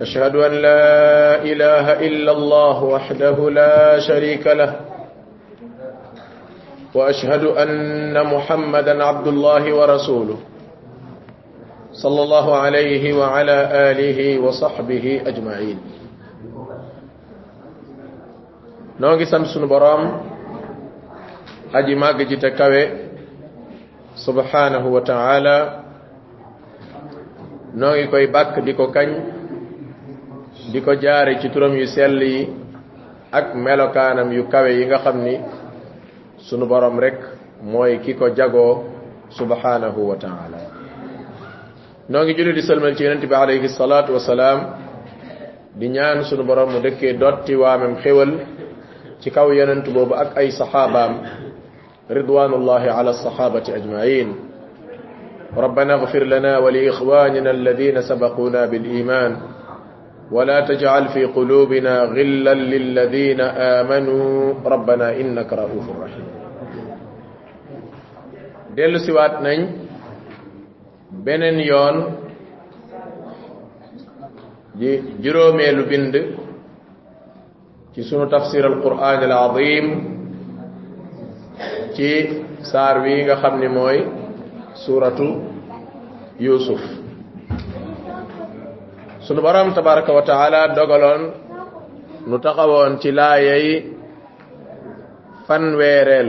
أشهد أن لا إله إلا الله وحده لا شريك له وأشهد أن محمدا عبد الله ورسوله صلى الله عليه وعلى آله وصحبه أجمعين نوغي سمسون برام أجي ما قجي تكوي سبحانه وتعالى نوغي كوي بك ديكو كنج di ko jaare ci turam yu sell yi ak melokaanam yu kawe yi nga xam ni sunu borom rek mooy ki ko jagoo subhanahu wa taala noo ngi julli di sëlmal ci yonent bi alayhi salaatu wasalaam di ñaan sunu borom mu dëkkee dotti waamem xéwal ci kaw yonent boobu ak ay saxaabaam ridwanullahi ala saxaabati ajmain ربنا اغفر لنا ولإخواننا الذين سبقونا بالإيمان ولا تجعل في قلوبنا غلا للذين آمنوا ربنا إنك رؤوف رحيم دل سوات نين بنن يون جروميلو بند ci sunu tafsir alquran alazim ci saar wi nga xam ni mooy suratu yusuf sunu borom tabaraka wa taala dogaloon nu taxawoon ci laayay fanweereel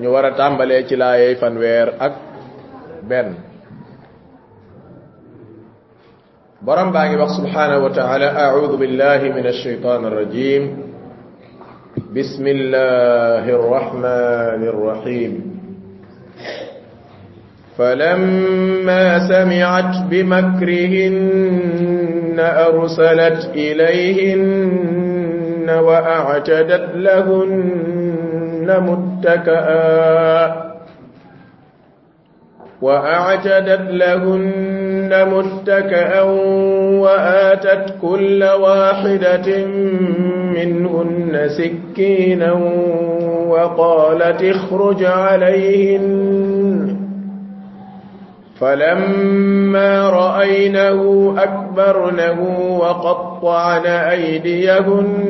ñu war a tàmbalee ci laayay fanweer ak benn borom baa ngi wax subhanahu wa taala audu billahi min alshaytan arrajim الله الرحمن الرحيم فلما سمعت بمكرهن أرسلت إليهن وأعتدت لهن متكئا وأعتدت لهن متكئا وآتت كل واحدة منهن سكينا وقالت اخرج عليهن فلما رأينه أكبرنه وقطعن أيديهن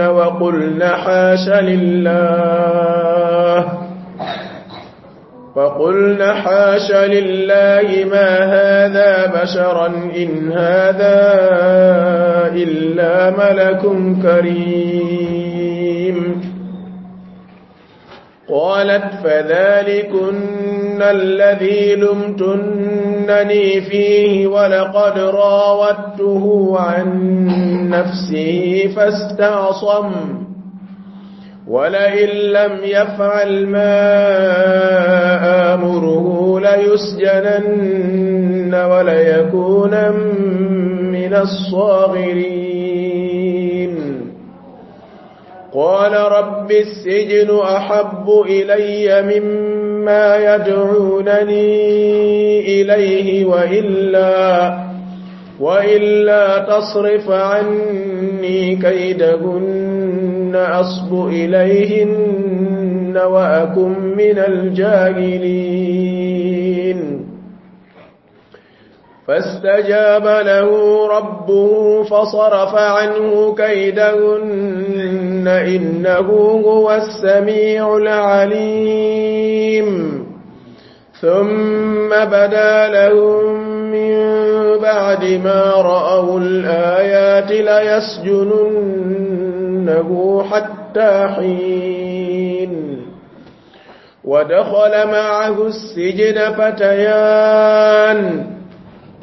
وقلن حاش لله فقلن حاش لله ما هذا بشرا إن هذا إلا ملك كريم. قالت فذلكن الذي لمتنني فيه ولقد راودته عن نفسه فاستعصم ولئن لم يفعل ما آمره ليسجنن وليكون من الصاغرين قال رب السجن أحب إلي مما يدعونني إليه وإلا وإلا تصرف عني كيدهن أصب إليهن وأكن من الجاهلين. فاستجاب له ربه فصرف عنه كيدهن إنه هو السميع العليم. ثم بدا لهم من بعد ما رأوا الآيات ليسجننه حتى حين. ودخل معه السجن فتيان.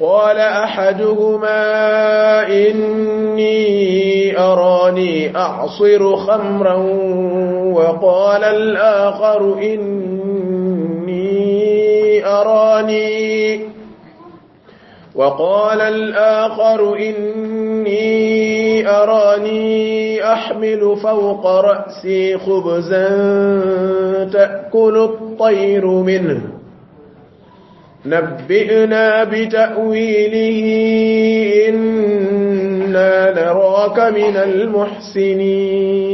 قال أحدهما إني أراني أعصر خمرا وقال الآخر إني أراني وقال الآخر إني أراني أحمل فوق رأسي خبزا تأكل الطير منه نبئنا بتأويله إنا نراك من المحسنين.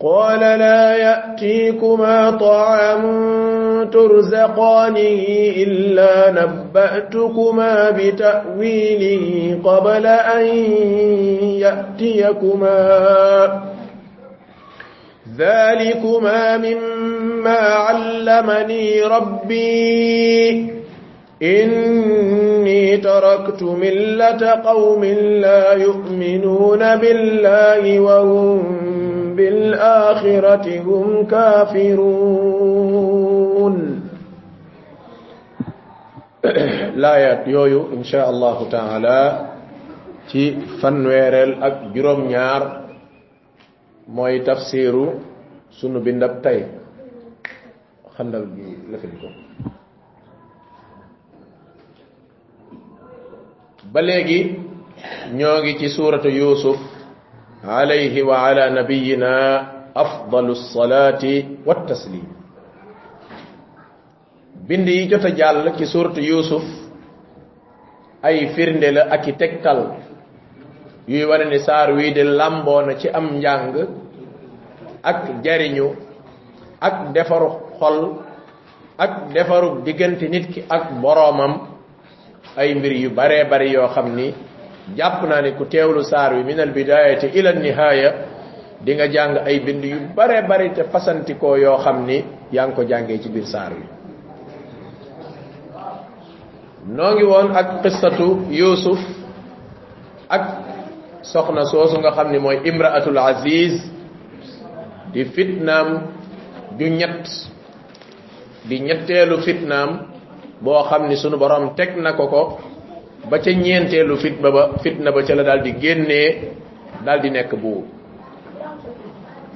قال لا يأتيكما طعام ترزقانه إلا نبأتكما بتأويله قبل أن يأتيكما. ذلكما مما علمني ربي إني تركت ملة قوم لا يؤمنون بالله وهم بالآخرة هم كافرون. لايات يويو إن شاء الله تعالى ci fanwerel ak juróom ñaar mooy tafsiru sunu bindab tay xandal gi lafin ko ba léegi ñoo ngi ci suuratu yusuf. Alayhi wa ala nabiyina afdalu salati wattaslim bind yi jot a jàll ci suuratu yusuf ay firnde la ak i tegtal yuy wane ni saar wii de làmboona ci am njàng ak jariñu ak defaru xol ak defaru diggante nit ki ak boroomam ay mbir yu bare bari yoo xam ni jàpp naa ni ku teewlu saar wi min al bidayati ila nihaya di nga jàng ay bind yu bare bari te fasantikoo yoo xam ni yaa ngi ko jàngee ci biir saar wi. Noo ngi woon ak qissatu yusuf ak soxna soosu nga xam ni mooy imraatul aziz di fitnaam ju ñett di ñetteelu fitnaam boo xam ni sunu borom teg na ko ko ba ca ñeenteelu fitna ba fitna ba ca la daal di génnee daal di nekk buur.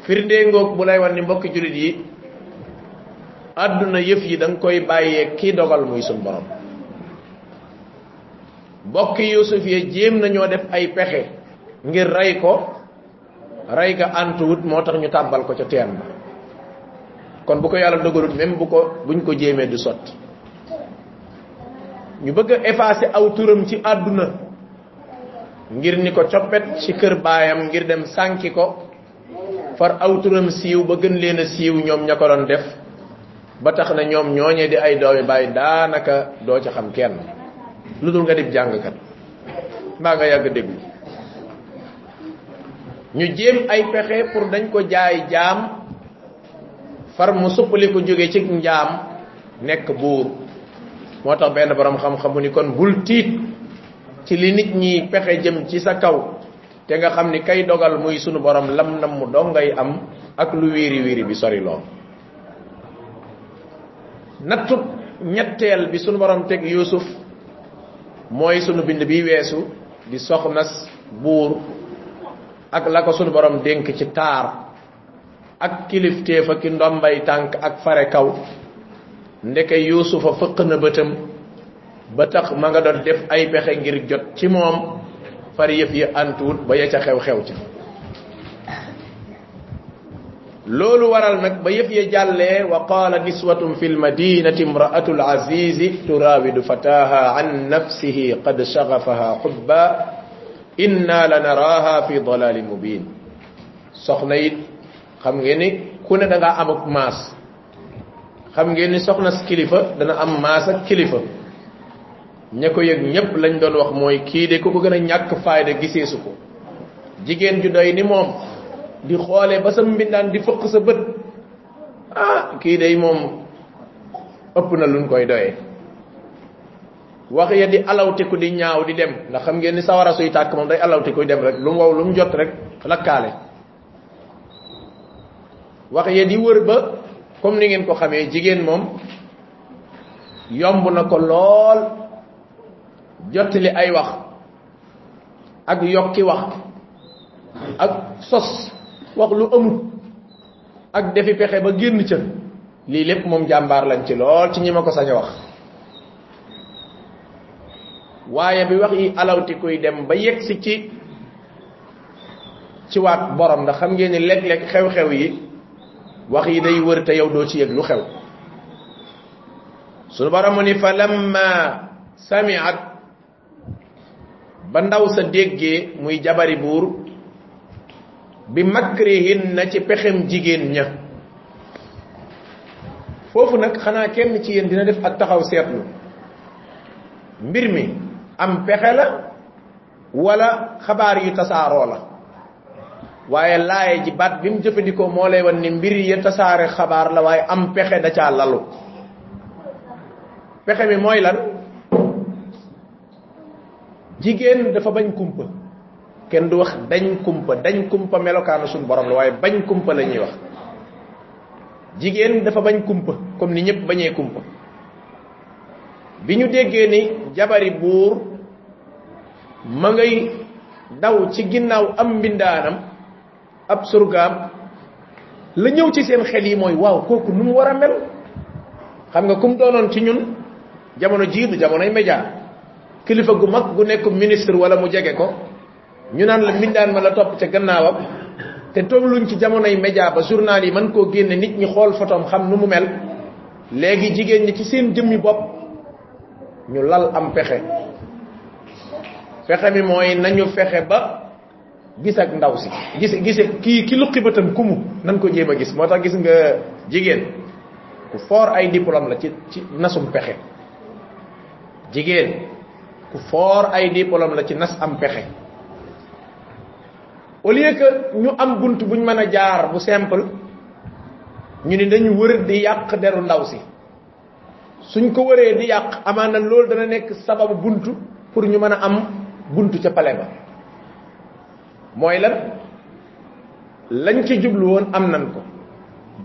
Firndee ngoog bu lay wan ni mbokki julit yi àdduna yëf yi da nga koy bàyyee kii dogal muy sunu borom bokki yusuf ye jéem nañoo def ay pexe ngir rey ko rey ga antuwut moo tax ñu tàbbal ko ca teen ba. Kon bu ko yàlla dogalut même bu ko buñ ko jéemee du sotti. Ñu bëgg effacer aw turam ci àdduna. Ngir ni ko coppet ci kër baayam ngir dem sànki ko. Far aw turam siiw ba gën leen a siiw ñoom ña ko doon def. Ba tax na ñoom ñooñee di ay doomi bàyyi daanaka doo ca xam kenn. Lu dul nga dib jàngkat. Mbaa nga yàgg déglu. Ñu jéem ay pexe pour dañ ko jaay jaam far mu suppali ko jóge ci njaam nekk buur moo tax benn borom xam-xamu ni kon bul tiit ci li nit ñi pexe jëm ci sa kaw. Te nga xam ni kay dogal muy sunu borom lam nam mu dongay am ak lu wiiri wiiri bi sori lool. Nattu ñetteel bi sunu borom teg yusuf mooy sunu bind bi weesu di soxnas buur ak la ko sunu borom dénk ci taar ak kilifteefa ki ndombay tànk ak fare kaw ndeke yuusufa fëq na bëtam ba tax ma nga doon def ay pexe ngir jot ci moom far yëf yi antuwut ba ya ca xew-xew ca loolu waral nag ba yëf ya jàllee wa qaala niswatun fi lmadinati imraatu lazizi turawidu fataha an nafsihi qad shagafaha xubba inna lanaraha fi dalalin mubin soxna xam ngeen ni ku ne da ngaa am ak maas xam ngeen ni soxna kilifa dana am maas ak kilifa ña ko yëg ñépp lañ doon wax mooy kii de ku ko gën a ñàkk fayda giseesu ko. Jigéen ju doy ni moom di xoolee ba sa mbindaan di fëq sa bët. Ah kii day moom ëpp na luñ koy doyee. Wax ya di alawtiku di ñaaw di dem ndax xam ngeen ni sawara suy tàkk moom day alawtiku dem rek lu mu wow lu mu jot rek lakkaale wax ya di wër ba comme ni ngeen ko xamee jigéen moom yomb na ko lool jottali ay wax ak yokki wax ak sos wax lu amut ak defi pexe ba génn ca. Lii lépp moom jàmbaar lañ ci lool ci ñi ma ko sañ a wax. Waaye bi wax yi alawti kuy dem ba yegg si ci ci waat borom ndax xam ngeen ni léeg-léeg xew-xew yi wax yi day wër te yow doo ci yëg lu xew sunu borom ni fa lamma samiat. Ba ndaw sa déggee muy jabari buur bi makrihin na ci pexem jigéen ña foofu nag xanaa kenn ci yéen dina def ak taxaw seetlu. Mbir mi am pexe la wala xabaar yu tasaaroo la waaye laaye ji baat bi mu jëfandikoo moo lay wan ni mbir ya tasaare xabaar la waaye am pexe da caa lalu. Pexe mi mooy lan? Jigéen dafa bañ kumpa. Kenn du wax dañ kumpa dañ kumpa melokaanu suñ borom la waaye bañ kumpa la ñuy wax. Jigéen dafa bañ kumpa comme ni ñëpp bañee kumpa. Bi ñu déggee ni jabari buur ma ngay daw ci ginnaaw am mbindaanam ab surgaam la ñëw ci seen xel yi mooy waaw kooku nu mu war a mel? Xam nga kum doonoon ci ñun? Jamono jii du jamonoy média. Kilifa gu mag gu nekk ministre wala mu jege ko ñu naan la mbindaan ma la topp ca gannaawam te tolluñ ci jamonoy média ba journal yi mën koo génne nit ñi xool photom xam nu mu mel. Léegi jigéen ñi ci seen jëmmi bopp ñu lal am pexe. Fexe mi mooy nañu fexe ba gis ak ndaw si gis gise kii ki luqi bëtam kumu. Nan ko jéem a gis. Moo tax gis nga jigéen ku foor ay diplôme la ci ci nasum pexe jigéen ku foor ay diplôme la ci nas am pexe au lieu que ñu am bunt buñ mën a jaar bu simple ñu ni dañu wër di yàq deru ndaw si. Suñ ko wëree di yàq amaana loolu dana nekk sababu bunt pour ñu mën a am bunt ca pale ba mooy lan? Lañ ci jublu woon am nan ko.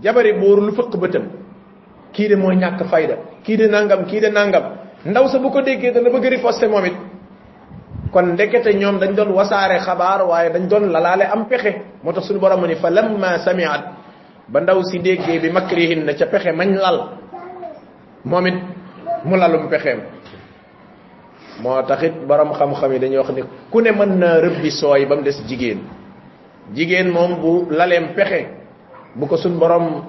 Jabari buur lu fëq bëtam. Kii de mooy ñàkk fayda. Kii de nangam kii de nangam. Ndaw sa bu ko déggee dana bëgg riposte moom it. Kon ndekete ñoom dañ doon wasaare xabaar waaye dañ doon lalaale am pexe. Moo tax suñu borom ni fa lamma samiat. Ba ndaw si déggee bi makrihin na ca pexe mañ lal. Moom it mu lalum pexeem moo taxit borom xam-xam yi dañuy wax ni. Ku ne mën na rëbbi sooy ba mu des jigéen jigéen moom bu laleem pexe bu ko suñ borom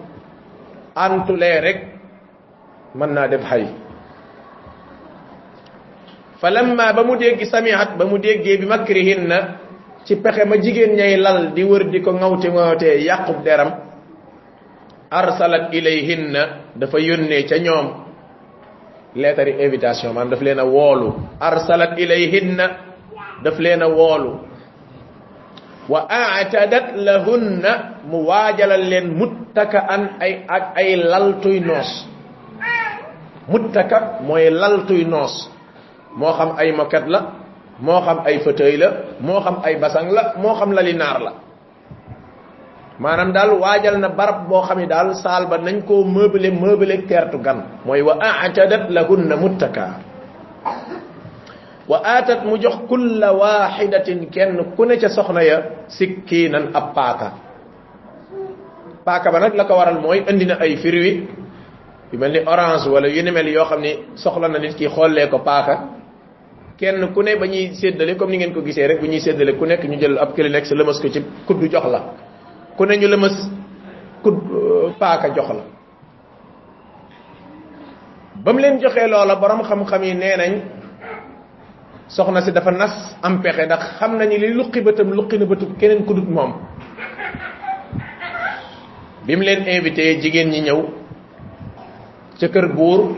antulee rek mën naa def xay falamma ba mu dégg samihat ba mu déggee bi makrihin na ci pexe ma jigéen ñay lal di wër di ko ŋawte ŋawtee yàqub deram arsalat ilayhinna dafa yónnee ca ñoom leetari invitation man daf leen a woolu arsalat ilayhinna. Daf leen a woolu wa aatadat lahunna mu waajalal leen muttaka an ay ak ay laltuy noos muttaka mooy laltuy noos moo xam ay moket la moo xam ay fauteuil la moo xam ay basang la moo xam lali naar la maanaam daal waajal na barab boo xam ne daal saal ba nañ koo meubler meubler teertu gan. Mooy wa aatadat lahunna muttaka. Wa aatat mu jox kulla waxidatin kenn ku ne ca soxna ya sikkiinan ab paaka. Paaka ba nag la ko waral mooy indi na ay firwi yu mel ni orange wala yu mel yoo xam ni soxla na nit ki xollee ko paaka. Kenn ku ne ba ñuy séddale comme ni ngeen ko gisee rek bu ñuy séddale ku nekk ñu jël ab Kleenex lëmas ko ci kuddu jox la ku ne ñu lëmas kud paaka jox la. Ba mu leen joxee loola borom xam-xam yi nee nañ soxna si dafa nas am pexe ndax xam nañu li luqi bëtam luqi na bëtu keneen ku dut moom. Bi mu leen invité jigéen ñi ñëw ca kër buur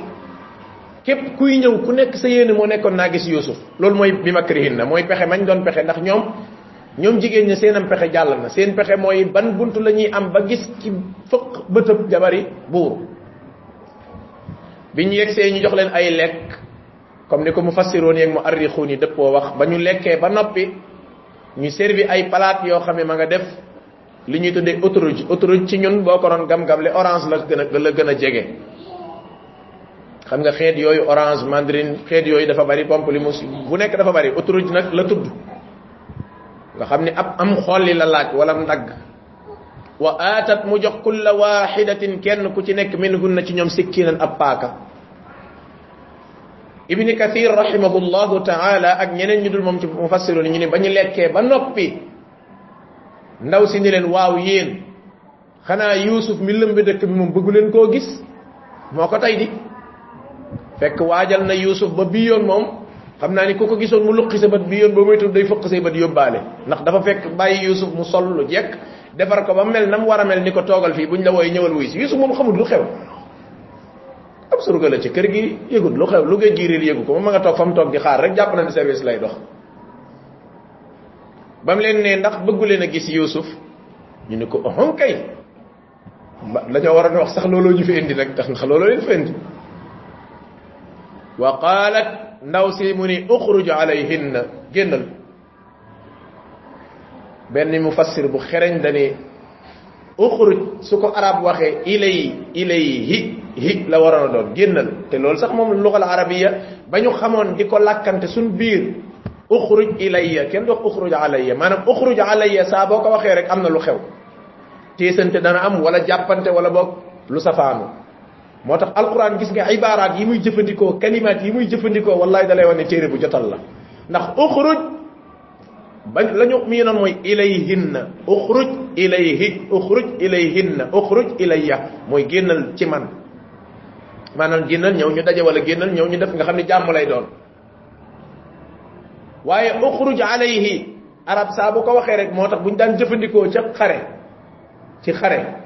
képp kuy ñëw ku nekk sa yéene moo nekkoon naa gis yusuf loolu mooy bi ma kërihin na mooy pexe mañ doon pexe ndax ñoom ñoom jigéen ñi seen am pexe jàll na. Seen pexe mooy ban buntu la ñuy am ba gis ci fëq bëtëb jabari buur. Bi ñu yegsee ñu jox leen ay lekk comme ni ko mu fassiroon yeeg mu arrixuun yi dëppoo wax ba ñu lekkee ba noppi ñu servi ay palaat yoo xam ne ma nga def li ñuy tuddee autoroute autoroute ci ñun boo ko doon gam-gam le orange la gën a la gën a jege. Xam nga xeet yooyu orange mandarine xeet yooyu dafa bari pamplemousse bu nekk dafa bari autoroute nag la tudd nga xam ni ab am xolli la laaj wala ndagg wa aatat mu jox kulla waxidatin kenn ku ci nekk min hunna ci ñoom sikkinan ab paaka ibni kathir rahimahullahu taala ak ñeneen ñu dul moom ci mufassirun ñu ne ba ñu lekkee ba noppi ndaw si ni leen waaw yéen xanaa yusuf mi lëmbe dëkk bi moom bëggu leen koo gis moo ko tey di fekk waajal na yusuf ba bii yoon moom xam naa ni ku ko gisoon mu luqi sa bët bii yoon ba muy day fëq say bët yóbbaale ndax dafa fekk bàyyi yusuf mu sol lu jekk defar ko ba mel nam war a mel ni ko toogal fii buñ la wooye ñëwal wuy si yusuf moom xamul lu xew ab surga la ci kër gi yëgut lu xew lu ngay jiiril yëgu ko ma nga toog fa mu toog di xaar rek jàpp na ne service lay dox ba mu leen ne ndax bëggu leen a gis yusuf. Ñu ne ko ohon kay la ñoo war a wax sax looloo ñu fi indi nag tax ndax looloo leen fi indi. Wa qalat ndaw si mu ni uxruj alayhinna. Génnal. Benn mufassir bu xereñ dani uxruj su ko arab waxee ilay ilayhi hi la waroon a doon. Génnal. Te loolu sax lugal arabiya ba ñu xamoon di ko lakkante suñ biir uxruj ilayya kenn du wax uxruj alayya. Maanaam uxruj alayya saa boo ko waxee rek am na lu xew. Teesante dana am wala jàppante wala boog lu safaanu moo tax alquran gis nga ibaaraat yi muy jëfandikoo kalimaat yi muy jëfandikoo wallahi dalay wane téere bu jotal la ndax uxruj bañ la ñu mii noon mooy ilayhinna uxruj ilayhi uxruj ilayhinna uxruj ilayya mooy génnal ci man maanaam génnal ñëw ñu daje wala génnal ñëw ñu def nga xam ne jàmm lay doon waaye uxruj alayhi arab saa bu ko waxee rek moo tax bu ñu daan jëfandikoo ca xare ci xare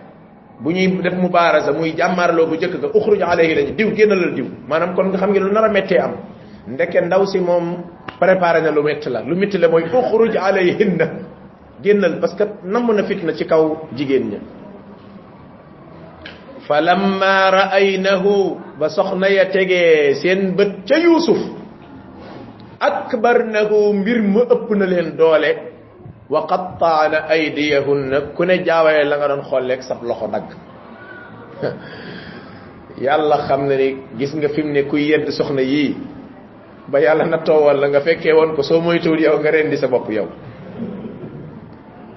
bu ñuy def mubaarasa muy jàmmaarloo bu jëkk ga uxruj alayhi lañu diw génnalal diw. Maanaam kon nga xam ngeen lu nar a méttee am. Ndeke ndaw si moom préparé na lu métti la. Lu métti la mooy uxruj alayhinna. Génnal parce que namm na fitna ci kaw jigéen ña. Fa lamma raaynahu ba soxna ya tegee seen bët ca yuusuf akbarnahu mbir ma ëpp na leen doole wa qattaana aydiyahunna ku ne jaawale la nga doon xolleeg sab loxo dagg yàlla xam ne ni gis nga fi mu ne kuy yedd soxna yii ba yàlla na toowal la nga fekkee woon ko soo moytuwul yow nga rendi sa bopp yow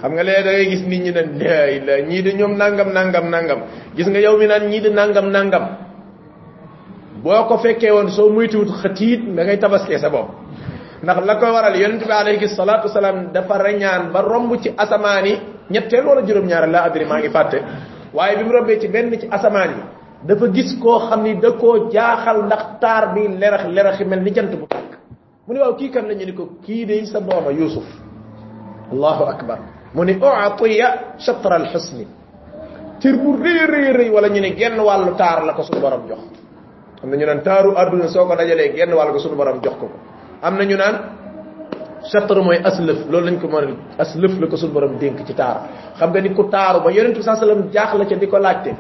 xam nga léegi da ngay gis nit ñi laay la ñii de ñoom nangam nangam nangam gis nga yow mi naan ñii de nangam nangam boo ko fekkee woon soo moytuwul xatiit da ngay tabaskee sa bopp ndax la ko waral yonente bi alayhi salatu wasalaam dafa reñaan ba romb ci asamaan yi ñetteel wala juróom-ñaar la adri maa ngi fàtte waaye bi mu rombee ci benn ci asamaan yi dafa gis koo xam ni da koo jaaxal ndax taar bi lerax leraxi mel ni jant bu tàkk mu ne waaw kii kan la ñu ni ko kii de sa dooma yusuf allahu akbar mu ni uatiya chatra alxusni cër bu rëy rëy rëy wala ñu ne genn wàllu taar la ko suñu borom jox am na ñu naan taaru àdduna soo ko genn wàll ko suñu borom jox ko ko am na ñu naan chatre mooy aslëf loolu lañ ko mën a aslëf la ko suñu borom dénk ci taar. Xam nga ni ku taaru ba yonente bi saa sallam jaaxla ca di ko laajte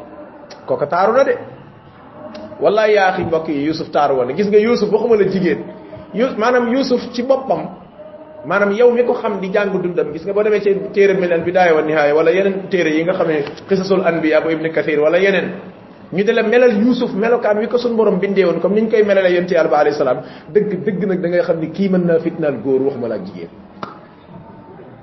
kooka taaru na de. Wallahi yaa xi mbokk yusuf taaru woon gis nga yusuf waxuma la jigéen. Yu maanaam yusuf ci boppam maanaam yow mi ko xam di jàng dundam gis nga boo demee ci téere mel al bidaaya wa nihaaya wala yeneen téere yi nga xam ne qisasul anbiya bu ibni kathir wala yeneen ñu de la melal yusuf melokaan wi ko suñ borom bindee woon comme niñ koy melale yonte yàlla ba alayhi salaam. Dëgg dëgg nag da ngay xam ni kii mën naa fitnaal góor waxuma la ak jigéen.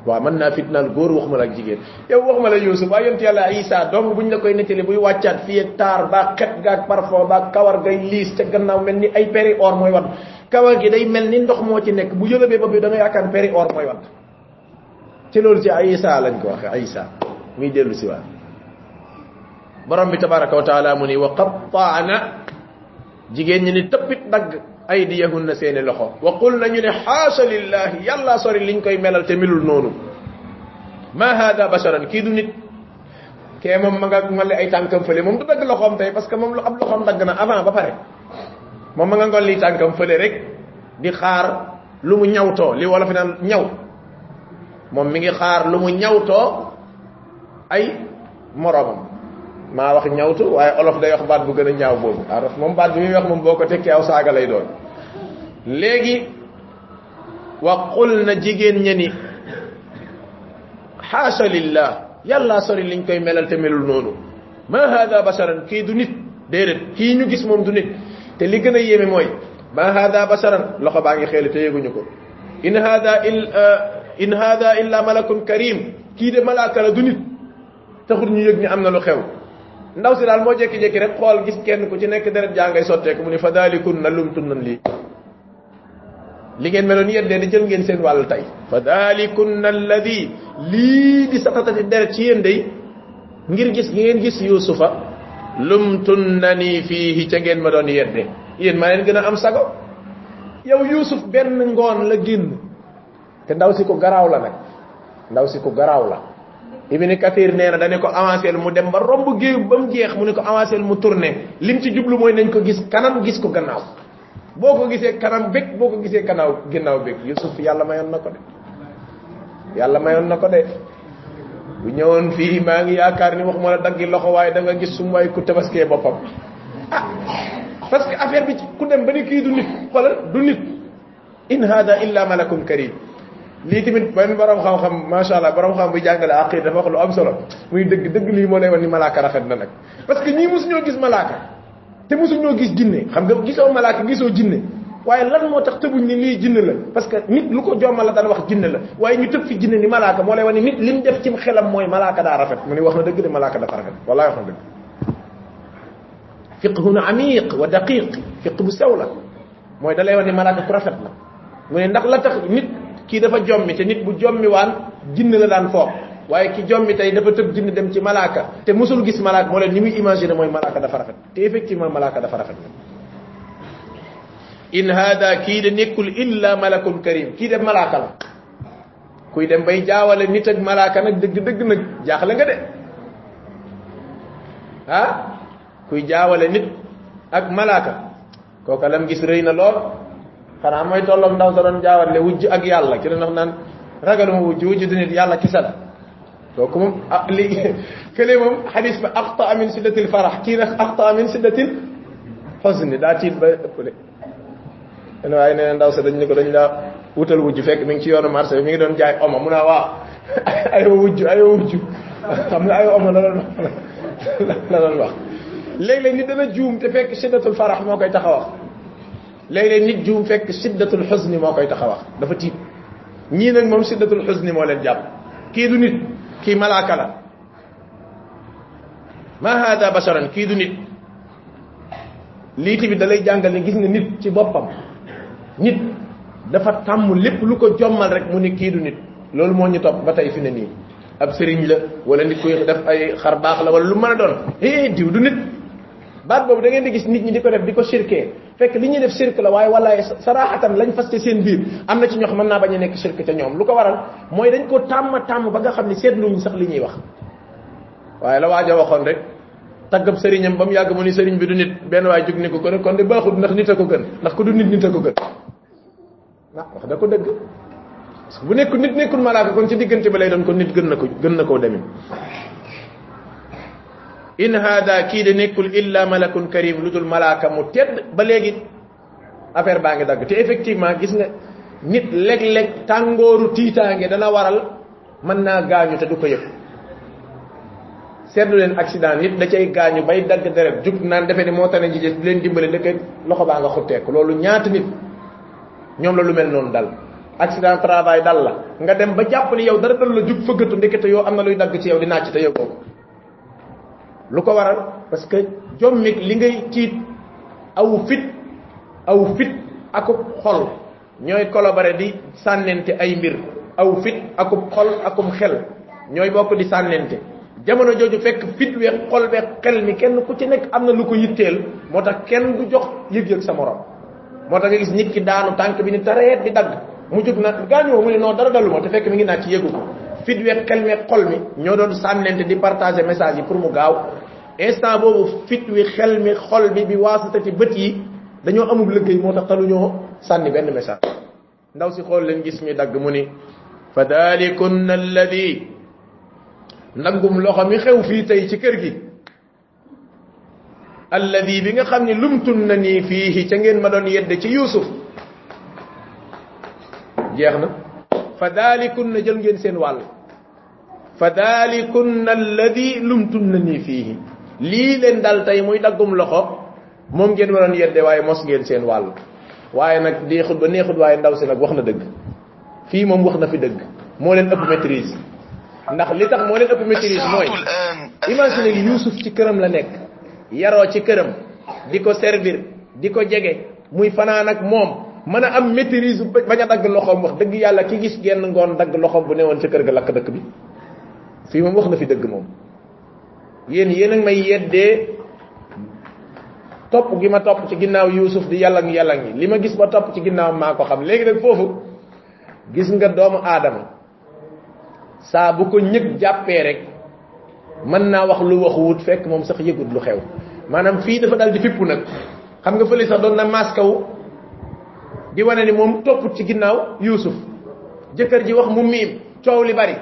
Waaw mën naa fitnaal góor waxuma la ak jigéen. Yow waxuma la yusuf waaye yonte yàlla isa dong buñ la koy nettali buy wàccaat fii ak taar baa xet gaag parfum baa kawar gay liis ca gannaaw mel ni ay péri or mooy wat kawar gi day mel ni ndox moo ci nekk bu yëlëbee ba bi da nga yaakaar péri or mooy wat ci loolu ci isa lañ ko waxe isa. Muy dellu si waat borom bi tabaraka wa taala mu ni wa qattaana jigéen ñi ni tëppit dagg aydiyahunna seeni loxo wa qul nañu ne xaasa lillahi yàlla sori liñ koy melal te melul noonu ma hada basharan kii du nit kee moom ma nga ngolli ay tànkam fële moom du dagg loxoom tey parce que moom lu ab loxoom dagg na avant ba pare moom ma nga ngolli tànkam fële rek di xaar lu mu ñawtoo li wala fi naan ñaw moom mi ngi xaar lu mu ñawtoo ay moromam maa wax ñawtu waaye olof day wax baat bu gën a ñaaw boobu araf moom baat bi muy wax moom boo ko tekkee aw saaga lay doon léegi wa qul na jigéen ña ni xaasa lillah yàlla sori liñ koy melal te melul noonu ma hada basharan kii du nit déedéet kii ñu gis moom du nit te li gën a yéeme mooy ma hada basharan loxo baa ngi xeeli te yéguñu ko in hada il in hada illa malakun karim kii de malaaka la du nit taxul ñu yëg ni am na lu xew ndaw si daal moo jekki-jekki rek xool gis kenn ku ci nekk deret jaa ngay sotteeku mu ni fa daalikun na lumtun nan lii. Li ngeen meloon yeddee di jël ngeen seen wàll tey. Fa daalikun na lii di satatati deret ci yéen day ngir gis ngeen gis yusufa lumtun na nii fiihi ca ngeen ma doon yedde. Yéen maa leen gën a am sago. Yow yusuf benn ngoon la génn. Te ndaw si ko garaaw la nag. Ndaw si ko garaaw la ibni kathir nee na dane ko avancé mu dem ba romb géew ba mu jeex mu ne ko avancé mu tourné. Lim ci jublu mooy nañ ko gis kanam gis ko gannaaw. Boo ko gisee kanam bég boo ko gisee gannaaw ginnaaw bég. Yusuf yàlla mayoon na ko de. Yàlla mayoon na ko de. Bu ñëwoon fii maa ngi yaakaar ni waxuma la daggi loxo waaye da nga gis sum waay ku tabaskee boppam. Ah parce que affaire bi ci ku dem ba ni kii du nit xoolal du nit. In hada illa malakun karim lii tamit benn borom xam-xam macha allah borom xam bu jàngale aqid dafa wax lu am solo muy dëgg dëgg lii moo lay wan ni malaaka rafet na nag parce que ñii mosu ñoo gis malaaka te mosu ñoo gis jinne xam nga gisoo malaaka gisoo jinne waaye lan moo tax tëbuñ ni lii jinne la parce que nit lu ko jommal la daan wax jinne la waaye ñu tëb fi jinne ni malaaka moo lay wan ni nit lim def ci xelam mooy malaaka daa rafet mu ni wax na dëgg de malaaka dafa rafet wallahi wax na dëgg fiqhun amiq wa daqiq fiq bu sew la mooy da lay wan ni malaaka ku rafet la mu ne ndax la tax nit kii dafa jommi te nit bu jommi waan jinne la daan foog waaye ki jommi tey dafa tëb jinne dem ci malaaka te musul gis malaaka moo leen ni muy imaginer mooy malaaka dafa rafet te effectivement malaaka dafa rafet in hada kii de nekkul illa malakun karim. Kii de malaaka la. Kuy dem bay jaawale nit ak malaaka nag dëgg dëgg nag jaaxle nga de. Ah kuy jaawale nit ak malaaka kooka lam gis rëy na lool xanaa mooy tolloog ndaw sa doon jaawale wujj ak yàlla ki doon wax naan ragaluma wujj wujj du nit yàlla kisa la kooku moom ah li kële moom xadis ba axta min siddatil farax kii nag axta min siddatil xosni daa tiit ba ëppale ene waaye nee ndaw sa dañ ne ko dañ laa wutal wujj fekk mi ngi ci yoonu marché mi ngi doon jaay oma mu naa waaw ayo wujj ayo wujj xam nga ayo oma la doon la doon wax léeg-léeg nit dana juum te fekk siddatul farax moo koy tax a wax xusni moo koy tax a wax dafa tiit ñii nag moom siddatul xusni moo leen jàpp kii du nit kii malaaka la ma hada basharan kii du nit lii tamit da lay jàngal ne gis nga nit ci boppam nit dafa tàmm lépp lu ko jommal rek mu ni kii du nit loolu moo ñu topp ba tey fi ne nii ab sëriñ la wala nit kuy def ay xar baax la wala lu mën a doon eh diw du nit baat boobu da ngeen di gis nit ñi di ko def di ko shirkee fekk li ñuy def shirk la waaye walaay saraxatan lañ fas ci seen biir am na ci ñoo xam mën naa bañ a nekk shirk ca ñoom lu ko waral mooy dañ ko tàmm tàmm ba nga xam ne seetluñ sax li ñuy wax waaye la waaja waxoon rek taggab sëriñam ba mu yàgg mu ni sëriñ bi du nit benn waay jug ni ko kon kon de baaxul ndax nit a ko gën ndax ko du nit nit a ko gën ah wax da ko dëgg bu nekkul nit nekkul malaaka kon ci diggante ba lay doon kon nit gën na ko gën na koo demin in hada kii de nekkul illa malakun karim lu dul malaaka mu tedd ba léegi affaire baa ngi dagg te effectivement gis nga nit léeg-léeg tàngooru tiitaange dana waral mën naa gaañu te du ko yëg seetlu leen accident nit da cay gaañu bay dagg deret jug naan defe ne moo tane ji di leen dimbale loxo baa nga xutteeku loolu ñaata nit ñoom la lu mel noonu dal accident travail dal la nga dem ba jàpp ni yow dara dal la jug fëggatu ndekete yoo am na luy dagg ci yow di nàcc te yëgoo ko lu ko waral? Parce que jommik li ngay tiit aw fit aw fit akub xol. Ñooy collaboré di sànnente ay mbir. Aw fit akub xol akum xel. Ñooy bokk di sànnente. Jamono jooju fekk fit we xol be xel mi kenn ku ci nekk am na lu ko yitteel. Moo tax kenn du jox yëg-yëg sa morom. Moo tax nga gis nit ki daanu tànk bi ni tareet di dagg. Mu jóg na gaañoo mu ne non dara daluma te fekk mi ngi naat ci yëgu ko fit we xel mi xol mi ñoo doon sànnente di partager message yi pour mu gaaw instant boobu fit wi xel mi xol bi bi waasatati bët yi dañoo amul liggéey moo tax taluñoo sànni benn message ndaw si xool leen gis mi dagg mu ni fa dalikun alladi ndangum loxo mi xew fii tey ci kër gi alladi bi nga xam ne lumtun na nii fiihi ca ngeen ma doon yedde ci yusuf jeex na fa dalikun na jël ngeen seen wàll فذلكن الذي لمتنني فيه. لي لين دال تاي موي داغوم لوخو موم نين ورون يدي واي موس نين سين وال واي نك دي خد با نيخد واي نداو سي نك واخنا دغ في موم واخنا في دغ مو لين اوب ميتريز ناخ لي تاخ مو لين اوب ميتريز موي ايماجيني يوسف تي كرم لا نيك يارو تي كرم ديكو سيرفير ديكو جيغي موي فنانك موم mën a am maitrise baña dagg loxom wax dëgg yàlla ki gis genn ngoon dagg loxom bu newoon ci kër ga lakk fii moom wax na fi dëgg moom yéen yéen a may yeddee topp gi ma topp ci ginnaaw yusuf di yàllang yàllang yi li ma gis ba topp ci ginnaaw maa ko xam. Léegi nag foofu gis nga doomu aadama saa bu ko ñëg jàppee rek mën naa wax lu waxu wut fekk moom sax yëgut lu xew. Maanaam fii dafa dal di fippu nag. Xam nga fële sax doon na maskaw di wane ni moom topput ci ginnaaw yusuf. Jëkkër ji wax mu miim coow li bari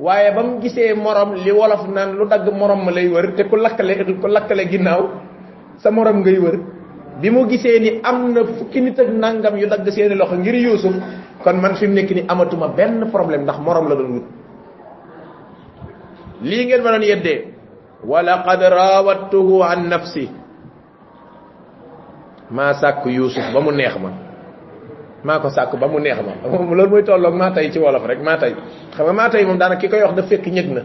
waaye ba mu gisee morom li wolof naan lu dagg morom ma lay wër te ku lakkale ku lakkale ginnaaw sa morom ngay wër. Bi mu gisee ni am na fukki nit ak nangam yu dagg seeni loxo ngir yusuf kon man fi mu nekk ni amatuma benn problème ndax morom la doon wut. Lii ngeen ma doon yeddee. Wala qad rawattuhu an nafsi. Maa sàkk yusuf ba mu neex ma maa ko sàkk ba mu neex ma. Loolu mooy tolloog maa tay ci wolof rek maa tay. Xam maa tay moom daanaka ki koy wax daf fekk ñëg na.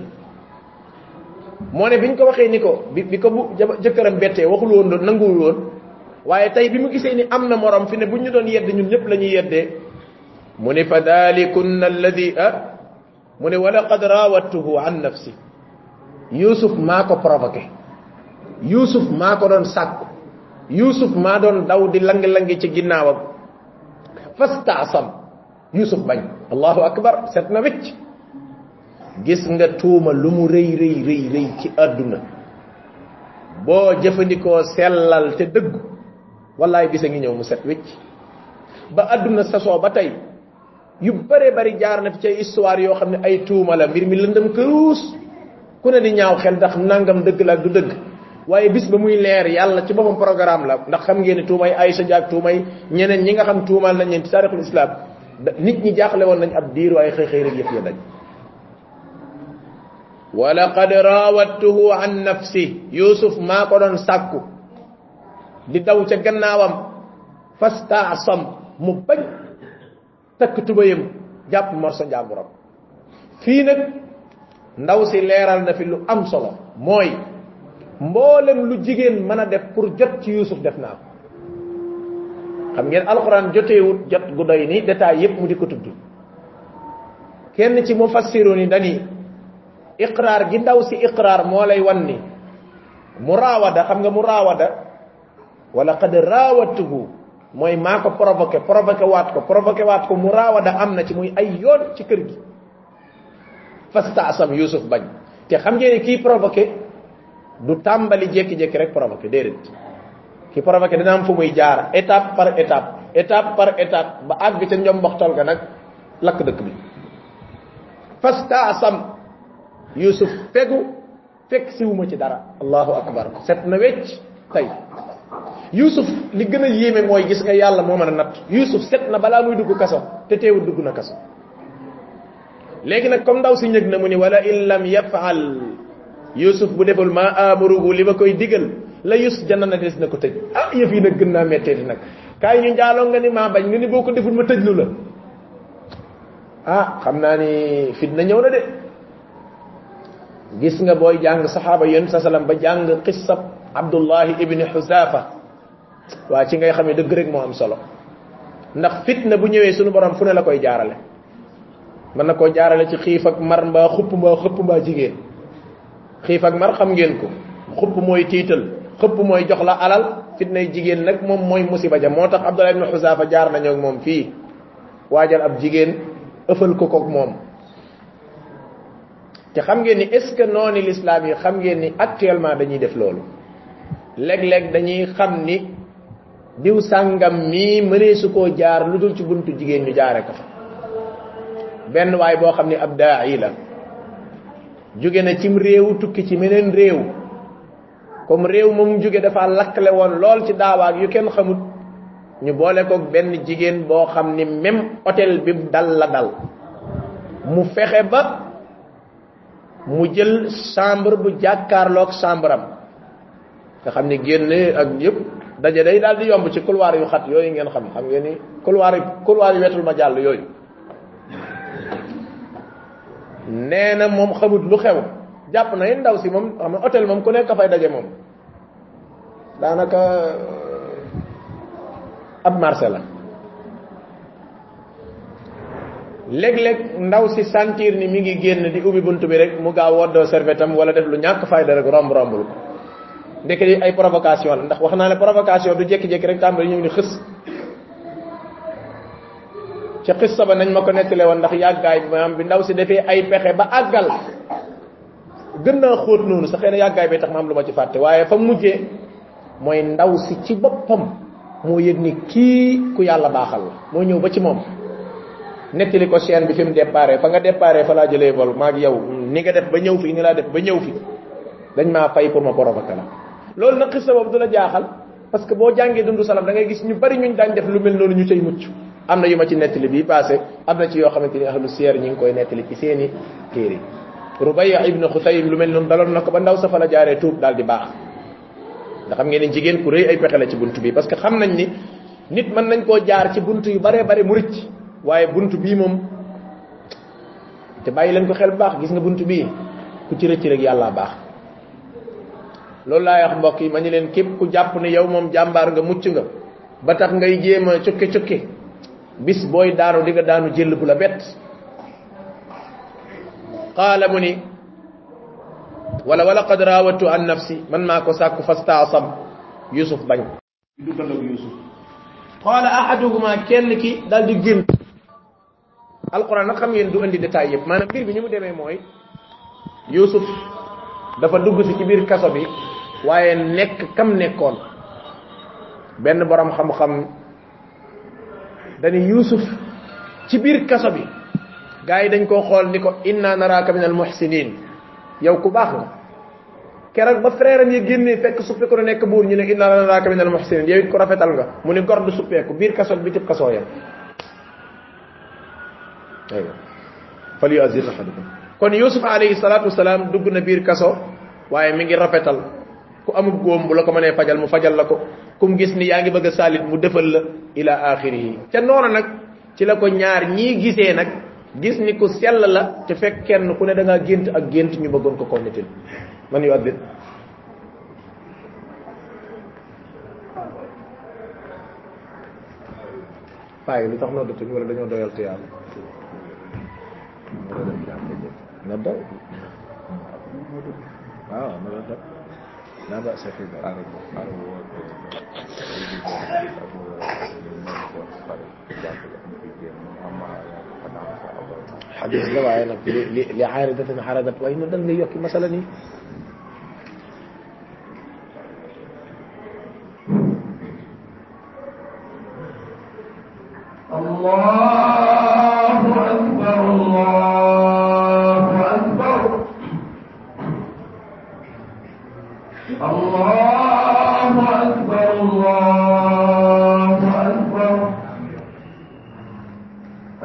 Moo ne biñ ko waxee ni ko bi bi ko bu jëkkëram bettee waxul woon doon nanguwul woon. Waaye tey bi mu gisee ni am na morom fi ne bu ñu doon yedd ñun ñëpp la ñuy yeddee. Mu ne fa dalikunna alladi ah mu ne wala qad rawattuhu an nafsi. Yusuf maa ko provoqué. Yusuf maa ko doon sàkku. Yusuf maa doon daw di lang-langi ci ginnaawam fastaasam yusuf bañ allahu akbar set na wecc gis nga tuuma lu mu rëy rëy rëy rëy ci àdduna boo jëfandikoo sellal te dëggu wallaay bisa ngi ñëw mu set wecc ba àdduna sasoo ba tey yu bare bari jaar na fi ci histoire yoo xam ne ay tuuma la mbir mi lëndëm këruus ku ne di ñaaw xel ndax nangam dëgg la du dëgg waye bis ba muy leer yalla ci bopam programme la. Ndax xam ngeen tuumay aisha jak tuumay ñeneen ñi nga xam tuumal lañ ci tariqul islam nit ñi jaxle won nañ ab diir waye xey xey rek yef ya daj wala qad an nafsi yusuf ma ko don sakku di daw ci gannaawam fasta'sam mu bañ tak tubayam japp morso jaburam fi nak ndaw si leral na fi lu am solo moy mboolem lu jigéen mën a def pour jot ci yusuf def naa ko. Xam ngeen alquran joteewut jot gu doy ni détail yépp mu di ko tudd. Kenn ci mu fassiru ni dani iqrar gi ndaw si iqrar moo lay wan ni murawada xam nga murawada wala qad rawatuhu mooy maa ko provoqué provoqué waat ko provoqué waat ko murawada am na ci muy ay yoon ci kër gi. Fastasam yusuf bañ. Te xam ngeen ni kii provoqué du tàmbali jékki-jékki rek provoqué déedéet. Ki provoqué dina am fu muy jaar étape par étape étape par étape ba àgg ca ñom mboxtol ga nag lakk dëkk bi. Fastasam yusuf fegu fekk siwuma ci dara. Allahu akbar. Set na wecc tey. Yusuf li gën a yéeme mooy gis nga yàlla moo mën a natt. Yusuf set na balaa muy dugg kaso te teewul dugg na kaso. Léegi nag comme ndaw si ñëg na mu ni wala in lam yafal yusuf bu deful ma amuruhu li ma koy digal la yus janna na des na ko tëj ah yëf yi nag gën naa metteeti nag kaay ñu njaaloo nga ni maa bañ ni boo ko deful ma tëj lu la ah xam naa ni fitna ñëw na de gis nga booy jàng saxaaba yéen sa salam ba jàng qissab abdullahi ibni xusafa waa ci ngay xam ne dëgg rek moo am solo ndax fitna bu ñëwee sunu borom fu ne la koy jaarale mën na koo jaarale ci xiif ak mar mbaa xupp mbaa xëpp mbaa jigéen xiif ak mar xam ngeen ko. Xupp mooy tiital xëpp mooy jox la alal fitnay jigéen nag moom mooy musiba ja. Moo tax abdullah ibni xusafa jaar nañoo moom fii waajal ab jigéen ëfal ko koog moom. Te xam ngeen ni est ce que noonu l'islam yi xam ngeen ni actuellement dañuy def loolu? Léeg-léeg dañuy xam ni diw sàngam mii mënee su koo jaar lu dul ci buntu jigéen ñu jaare ko fa. Benn waay boo xam ni ab daa'i la jóge na cim réew tukki ci meneen réew comme réew moom jóge dafa lakkale woon lool ci daawaak yu kenn xamut. Ñu boole ko benn jigéen boo xam ni même hôtel bi dal la dal. Mu fexe ba mu jël chambre bu jàkkaarloog chambre am nga xam ni génn ak yëpp daje day daal di yomb ci couloir yu xat yooyu ngeen xam. Xam ngeen ni couloir yi couloir yu wetul ma jàll yooyu nee na moom xamut lu xew. Jàpp na ndaw si moom xam hôtel moom ku nekk fay daje moom. Daanaka ab marché la. Léeg-léeg ndaw si sentir ni mi ngi génn di ubbi buntu bi rek mu gaaw woddoo servetam wala def lu ñàkk fayda rek romb rombul ko. Ndeke di ay provocation la ndax wax naa ne provocation du jékki-jékki rek tàmbali ñëw ni xës ca xis ba nañ ma ko nettale woon ndax yàggaay bi maanaam bi ndaw si defee ay pexe ba àggal gën naa xóot noonu sa xëy na yàggaay bi tax ma am lu ma ci fàtte waaye fa mujjee mooy ndaw si ci boppam moo yëg ni kii ku yàlla baaxal la moo ñëw ba ci moom nettali ko chaîne bi fi mu déparé fa nga déparé fa laa jëlee vol maag yow ni nga def ba ñëw fi ni laa def ba ñëw fi. Dañ maa fay pour ma provoquer la loolu nag xissa boobu du la jaaxal parce que boo jàngee dundu salam da ngay gis ñu bari ñuñ daan def lu mel noonu ñu tey mucc am na yu ma ci nettali bii passé am na ci yoo xamante ni ahlu siyar ñi ngi koy nettali ci seeni téere. Rubaya ibnu xusaym lu mel noonu daloon na ko ba ndaw sa fa la jaaree tuub daal di baax. Nga xam ngeen ni jigéen ku rëy ay pexe la ci buntu bi parce que xam nañ ni nit mën nañ koo jaar ci buntu yu bare bare mu rëcc waaye buntu bii moom te bàyyi leen ko xel baax gis nga buntu bii ku ci rëcc rek yàlla baax. Loolu laay wax mbokk yi ma ñu leen képp ku jàpp ne yow moom jàmbaar nga mucc nga ba tax ngay jéem a cukke cukke bis booy daanu di nga daanu jël bu la bett. Qaala mu ni wala wala qad raawatu an nafsi man maa ko sàkku fastaasam. Yusuf bañ. Duggandoog yusuf qaala ahaduhuma kenn ki daal di génn alquran nag xam ngeen du indi détail yëpp. Maanaam mbir bi ni mu demee mooy yusuf dafa dugg si ci biir kaso bi waaye nekk kam nekkoon. Benn borom xam-xam dani yusuf ci biir kaso bi gaa yi dañ koo xool ni ko inna naraka min al muhsinin. Yow ku baax nga keroog ba frère yi génnee fekk suppi ko nekk buur ñu ne inna naraka min al muhsinin. Yow it ko rafetal nga mu ni gor du suppeeku biir kaso bi tib kasoo yam aywa fal yu'azzir ahadukum. Kon yusuf alayhi salatu wassalam dugg na biir kaso waaye mi ngi rafetal. Ku amub góom bu la ko mënee fajal mu fajal la ko kum gis ni yaa ngi bëgg a saalit mu defal la ila axirihi ca noona nag ci la ko ñaar ñii gisee nag gis ni ku sell la te fekk kenn ku ne da ngaa gént ak gént ñu bëggoon ko konnitil man yu addit waaye lu tax noddatuñ wala dañoo doyal yàlla na doy waaw na doy لا بأس في ذلك حديث لو لعارضة عارضت وإنه دل ليوكي مثلا الله أكبر الله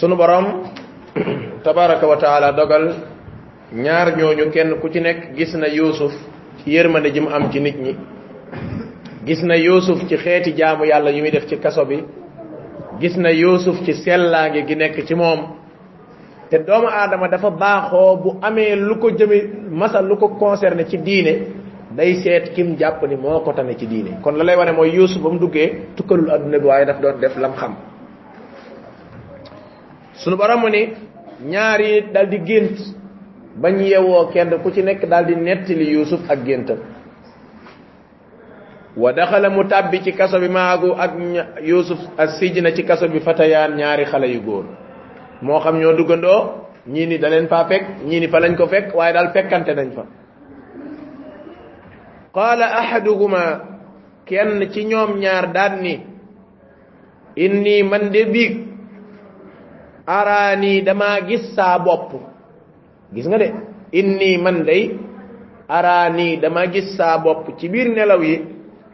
sunu borom tabaraka wa taala dogal ñaar ñooñu kenn ku ci nekk gis na yuusuf ci yërmande ji mu am ci nit ñi. Gis na yuusuf ci xeeti jaamu yàlla yu muy def ci kaso bi. Gis na yuusuf ci sellaange gi nekk ci moom. Te doomu aadama dafa baaxoo bu amee lu ko jëme masa lu ko concerné ci diine day seet kim jàpp ni moo ko tane ci diine. Kon la lay wane mooy yuusuf ba mu duggee tukkalul adduna bi waaye daf doon def lam xam. Sunu borom ni ñaari dal di gént bañ yewoo kenn ku ci nekk daal di nettali yusuf ak géntam. Wa daxala mu tàbbi ci kaso bi maagu ak yusuf as sijna ci kaso bi fatayaan ñaari xale yu góor. Moo xam ñoo duggandoo ñii ni da leen faa fekk ñii ni fa lañ ko fekk waaye daal fekkante nañ fa. Qaala ahaduhuma kenn ci ñoom ñaar daan ni inni man de biig araani dama gis saa bopp gis nga de inni man day araani dama gis saa bopp ci biir nelaw yi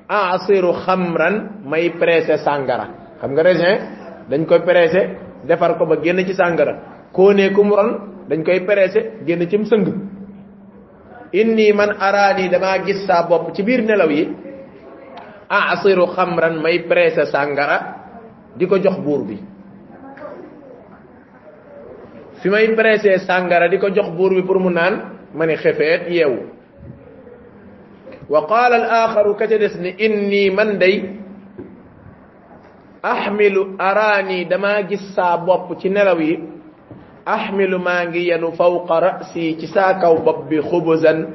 asiru xamran may pressé sàngara xam nga raisin dañ koy pressé defar ko ba génn ci sàngara koonee ku mu ron dañ koy pressé génn cim sëng inni man araani dama gis saa bopp ci biir nelaw yi asiru xamran may pressé sàngara di ko jox buur bi fi may pressé di ko jox buur bi pour mu naan ma ni xefeet yeewu. Wa qaala al axaru ka ca des ni inni man day ahmilu araani dama gis saa bopp ci nelaw yi ahmilu maa ngi yenu fawqa rasi ci saa kaw bopp bi xubuzan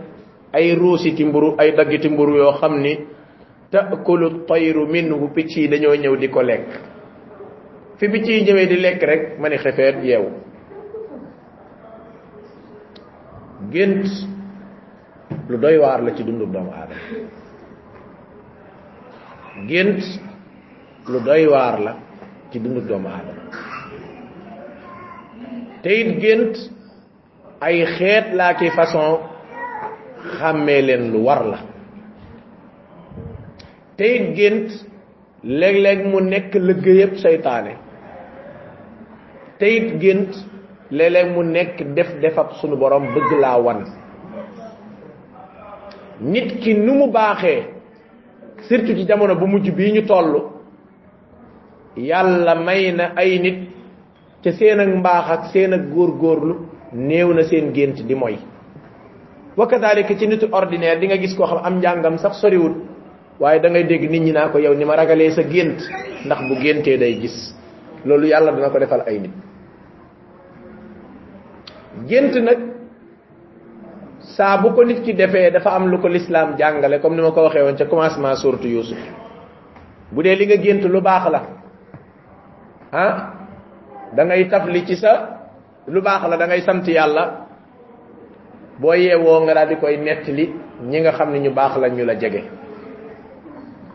ay ruusiti mburu ay daggiti mburu yoo xam ni taakulu tayru minhu. Picc yi dañoo ñëw di ko lekk. Fi picc yi ñëwee di lekk rek ma ni xefeet yeewu gént lu doy waar la ci dundu doomu aadama. Gént lu doy waar la ci dundu doomu aadama. Te it gént ay xeet laa ki façon xàmmee leen lu war la. Te it gént léeg-léeg mu nekk liggéeyab seytaane. Te it gént léeg-léeg mu nekk def defab sunu borom bëgg laa wan. Nit ki nu mu baaxee surtout ci jamono bu mujj bii ñu toll yàlla may na ay nit te seen ak mbaax ak seen ak góorgóorlu néew na seen gént di moy. Wa kadalika ci nitu ordinaire di nga gis koo xam am njàngam sax soriwut waaye da ngay dégg nit ñi naa ko yow ni ma ragalee sa gént ndax bu géntee day gis. Loolu yàlla dana ko defal ay nit gént nag saa bu ko nit ki defee dafa am lu ko lislaam jàngale comme ni ma ko waxee woon ca commencement surtout yusuf bu dee li nga gént lu baax la. Ah da ngay tafli ci sa lu baax la da ngay sant yàlla. Boo yeewoo nga daal di koy nettali ñi nga xam ne ñu baax la ñu la jege.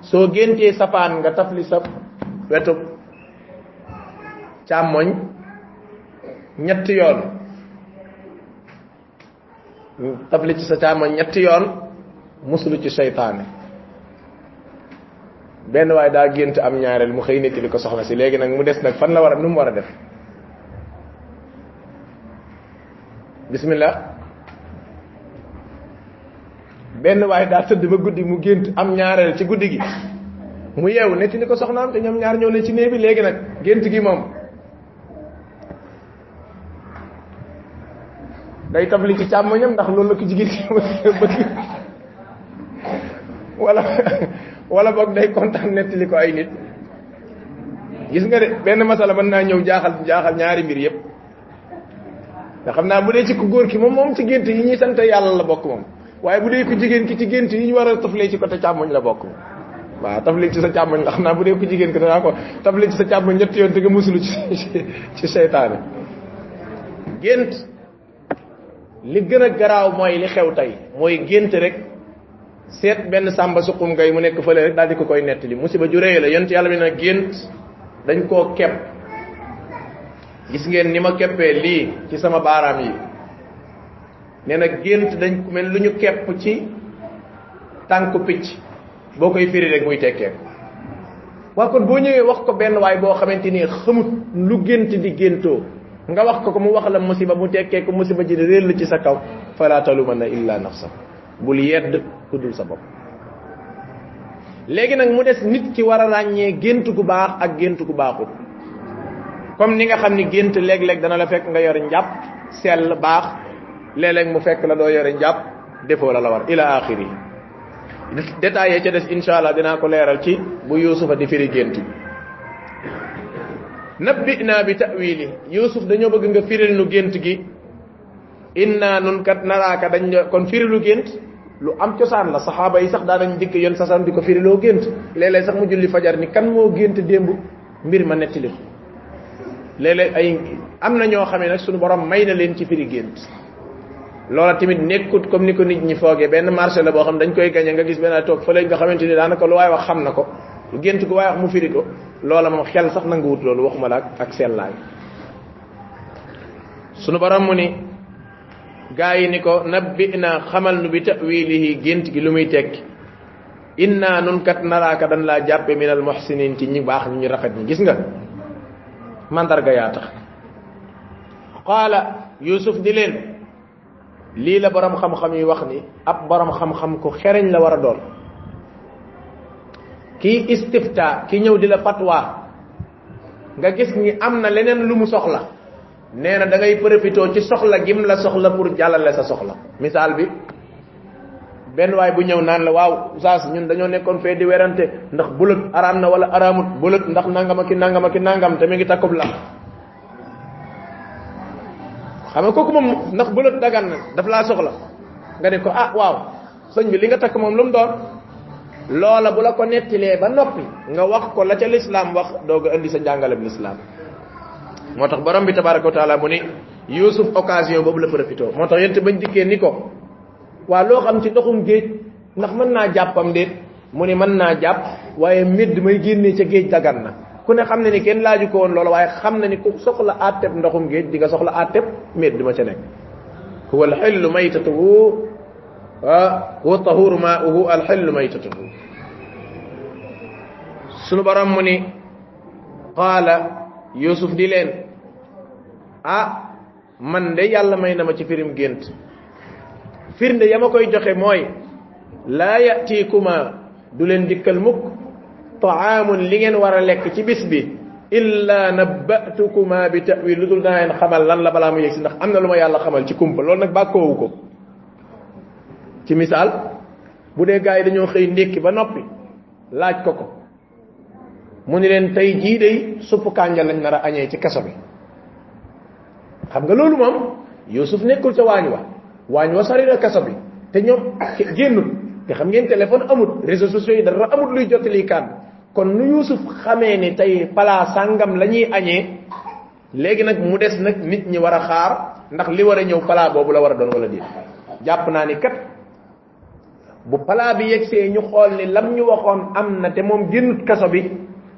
Soo géntee safaan nga tafli sa wetu càmmoñ ñetti yoon tafli ci sa càmmoñ ñetti yoon musulu ci seytaane benn waaye daa gént am ñaareel mu xëy nettali ko soxna si. Léegi nag mu des nag fan la war a nu mu war a def. Bismillah. Benn waaye daa tëdd ba guddi mu gént am ñaareel ci guddi gi. Mu yeewu nettali ko soxnaam te ñoom ñaar ñëw ne ci néeg bi. Léegi nag gént gi moom day tabli ci càmmoñam ndax loolu la ko jigéen ci bëgg wala wala boog day kontaan nettali ko ay nit gis nga de benn masala mën naa ñëw jaaxal jaaxal ñaari mbir yépp nga xam naa bu dee ci ku góor ki moom moom ci gént yi ñuy sant yàlla la bokk moom waaye bu dee ku jigéen ki ci gént yi ñu war a taflee ci côté càmmoñ la bokk waaw taflee ci sa càmmoñ nga xam naa bu dee ku jigéen ki danaa ko taflee ci sa càmmoñ ñetti yoon te nga musulu ci ci seytaane gént li gën a garaaw mooy li xew tey mooy gént rek seet benn sàmba suqum ngay mu nekk fële rek daal di ko koy nettali musiba ju réy la yent yàlla bi nag gént dañ koo kepp gis ngeen ni ma keppee lii ci sama baaraam yi nee na gént dañ ko mel lu ñu kepp ci tànku picc boo koy firi rek muy tekkee waa kon boo ñëwee wax ko benn waay boo xamante ni xamut lu gént di géntoo nga wax ko ko mu wax la musiba mu tekkee ko musiba ji réer la ci sa kaw fala talumanna illa nafsa bul yedd ku dul sa bopp léegi nag mu des nit ki war a ràññee gént gu baax ak gént gu baaxul comme ni nga xam ni gént léeg-léeg dana la fekk nga yore njàpp sell baax léeg-léeg mu fekk la doo yore njàpp defoo la la war. Ila axiri détaillé ca des insha allah dinaa ko leeral ci bu yusufa di firi gént nabbina bi ta'wili yusuf dañoo bëgg nga firil nu gént gi. Inna nun kat naraaka dañ kon firilu gént. Lu am cosaan la. Saxaaba yi sax daa dañ dikk yoon sasam di ko firiloo gént. Léeg-léeg sax mu julli fajar ni kan moo gént démb? Mbir ma nettali ko léeg-léeg ay am na ñoo xamee nag suñu borom may na leen ci firi gént. Loola tamit nekkut comme ni ko nit ñi foogee. Benn marché la boo xam dañ koy gañe nga gis benn toog fële nga xamante ni daanaka lu waay wax xam na ko. Lu gént gu waay wax mu firi ko loola moom xel sax nangu wut loolu waxuma la ak sellaay sunu borom mu ni gaa yi ni ko nabbina xamal nu bi ta'wilihi gént gi lu muy tekki. Inna nun kat naraaka dan laa jàppe min al muhsinin ci ñi baax ñu rafet ñi. Gis nga? Mandarga yaa tax. Qaala yusuf di leen lii la borom xam-xam yi wax ni ab borom xam-xam ku xereñ la war a doon kii istifta ki ñëw di la fatwa nga gis ni am na leneen lu mu soxla nee na da ngay profité ci soxla gim la soxla pour jàllale sa soxla misaal bi benn waay bu ñëw naan la waaw saas ñun dañoo nekkoon fee di werante ndax bulut araam na wala araamut bulut ndax nangama ki nangama ki nangam te mi ngi takkub la. Xam nga kooku moom ndax bulut dagan na daf laa soxla. Nga ne ko ah waaw sëñ bi li nga takk moom lu mu doon loola bu la ko nettilee ba noppi nga wax ko la ca lislaam wax doog a indi sa njàngalem lislaam moo tax borom bi tabaraka taala mu ni yusuf occasion boobu la profité moo tax yente bañ dikkee ni ko waa loo xam ci ndoxum géej ndax mën naa jàppam déet mu ni mën naa jàpp waaye médd may génnee ca géej dagan na. Ku ne xam ne ni kenn laaju ko woon loolu waaye xam na ni ku soxla àtteb ndoxum géej di nga soxla àtteb médd ma ca nekk huwa alxillu maytatuhu wa huwa tahuru maauhu alxillu maytatuhu. Sunu borom mu ni qaala yusuf di leen ah man de yàlla may na ma ci firim gént. Firnde ya ma koy joxe mooy laa yatiikuma du leen dikkal mukk taamun li ngeen war a lekk ci bis bi illa nabbatukuma bi tawil. Dul leen xamal lan la balaa mu si ndax am na lu ma yàlla xamal ci kumpa loolu nag bàkkoowu ko ci misaal bu dee gars yi dañoo xëy ndékki ba noppi laaj ko ko. Mu ni leen tey jii day supp kànja lañ nar a añee ci kaso bi. Xam nga loolu moom yusuf nekkul ca waañ wa. Waañ wa sari na kaso bi te ñoom génnul. Te xam ngeen téléphone amut réseaux sociaux yi dara amut luy jottali kàddu. Kon nu yusuf xamee ni tey palaa sàngam la ñuy añee léegi nag mu des nag nit ñi war a xaar ndax li war a ñëw palaa boobu la war a doon wala déet. Jàpp naa ni kat bu palaa bi yegsee ñu xool ni lam ñu waxoon am na te moom génnut kaso bi